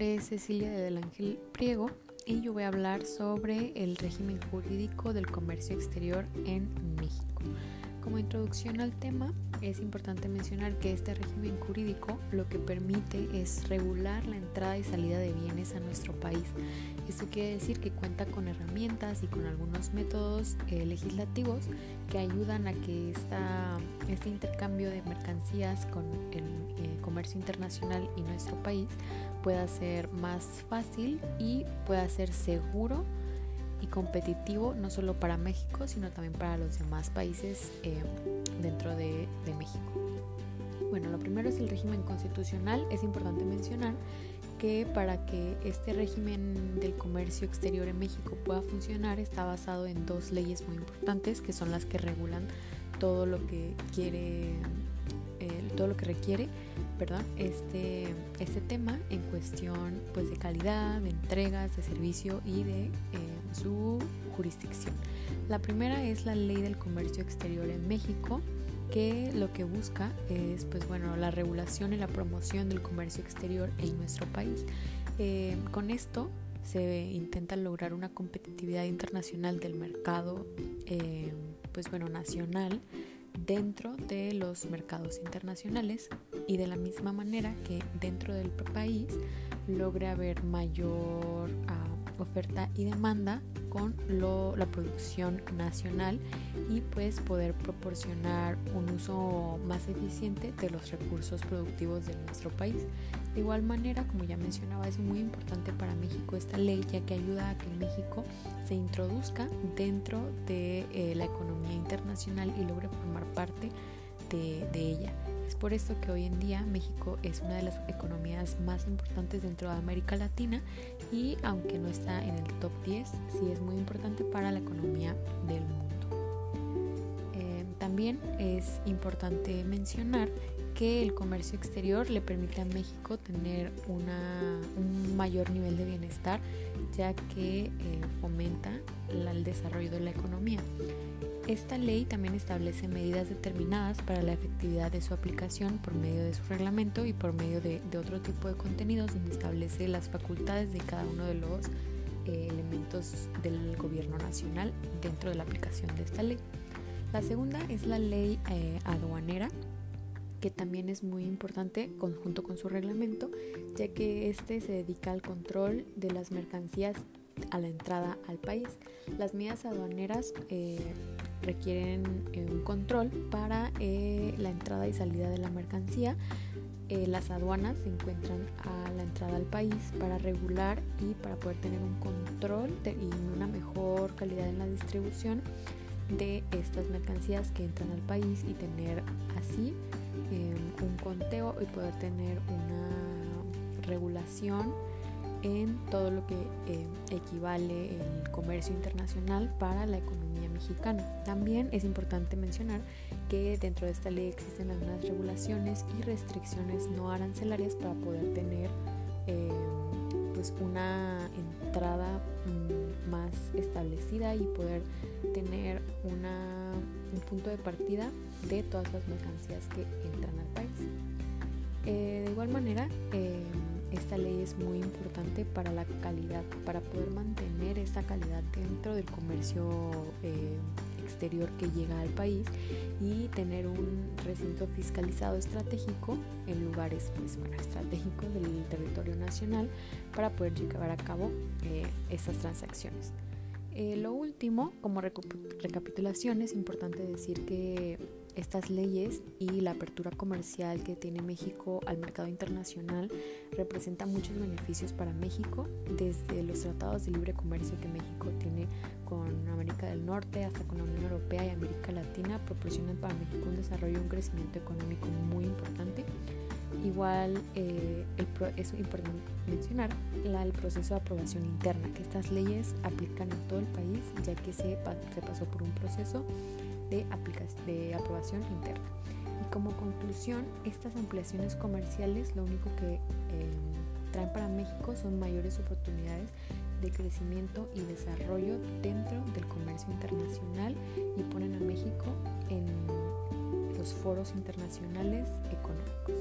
nombre es Cecilia del Ángel Priego y yo voy a hablar sobre el régimen jurídico del comercio exterior en México. Como introducción al tema, es importante mencionar que este régimen jurídico lo que permite es regular la entrada y salida de bienes a nuestro país. Esto quiere decir que cuenta con herramientas y con algunos métodos eh, legislativos que ayudan a que esta, este intercambio de mercancías con el eh, comercio internacional y nuestro país pueda ser más fácil y pueda ser seguro y competitivo no solo para México, sino también para los demás países eh, dentro de, México. Bueno, lo primero es el régimen constitucional. Es importante mencionar que para que este régimen del comercio exterior en México pueda funcionar está basado en dos leyes muy importantes que son las que regulan todo lo que quiere todo lo que requiere perdón, este, este tema en cuestión pues, de calidad, de entregas, de servicio y de eh, su jurisdicción. La primera es la Ley del Comercio Exterior en México, que lo que busca es pues bueno la regulación y la promoción del comercio exterior en nuestro país. Eh, con esto se intenta lograr una competitividad internacional del mercado eh, pues bueno nacional dentro de los mercados internacionales y de la misma manera que dentro del país logre haber mayor ah, oferta y demanda con la producción nacional y pues poder proporcionar un uso más eficiente de los recursos productivos de nuestro país. De igual manera, como ya mencionaba, es muy importante para México esta ley ya que ayuda a que México se introduzca dentro de eh, la economía internacional y logre formar parte de, de ella. Es por esto que hoy en día México es una de las economías más importantes dentro de América Latina y aunque no está en el top 10, sí es muy importante para la economía del mundo. Eh, también es importante mencionar que el comercio exterior le permite a México tener un mayor nivel de bienestar ya que eh, fomenta el desarrollo de la economía. Esta ley también establece medidas determinadas para la efectividad de su aplicación por medio de su reglamento y por medio de, otro tipo de contenidos donde establece las facultades de cada uno de los eh, elementos del gobierno nacional dentro de la aplicación de esta ley. La segunda es la ley eh, aduanera que también es muy importante conjunto con su reglamento, ya que este se dedica al control de las mercancías a la entrada al país. Las medidas aduaneras eh, requieren eh, un control para eh, la entrada y salida de la mercancía. Eh, las aduanas se encuentran a la entrada al país para regular y para poder tener un control y una mejor calidad en la distribución de estas mercancías que entran al país y tener así un conteo y poder tener una regulación en todo lo que equivale el comercio internacional para la economía también es importante mencionar que dentro de esta ley existen algunas regulaciones y restricciones no arancelarias para poder tener eh, pues una entrada mm, más establecida y poder tener un punto de partida de todas las mercancías que entran al país. Eh, de igual manera, eh, esta ley es muy importante para la calidad, para poder mantener esta calidad dentro del comercio eh, exterior que llega al país y tener un recinto fiscalizado estratégico en lugares pues, estratégicos del territorio nacional para poder llevar a cabo eh, estas transacciones. Eh, lo último, como recapitulación, es importante decir que estas leyes y la apertura comercial que tiene México al mercado internacional representa muchos beneficios para México, desde los tratados de libre comercio que México tiene con América del Norte hasta con la Unión Europea y América Latina, proporcionan para México un desarrollo y un crecimiento económico muy importante. Igual eh, es importante mencionar el proceso de aprobación interna, que estas leyes aplican en todo el país, ya que se, pasó por un proceso de, de aprobación interna. Y como conclusión, estas ampliaciones comerciales lo único que eh, traen para México son mayores oportunidades de crecimiento y desarrollo dentro del comercio internacional y ponen a México en los foros internacionales económicos.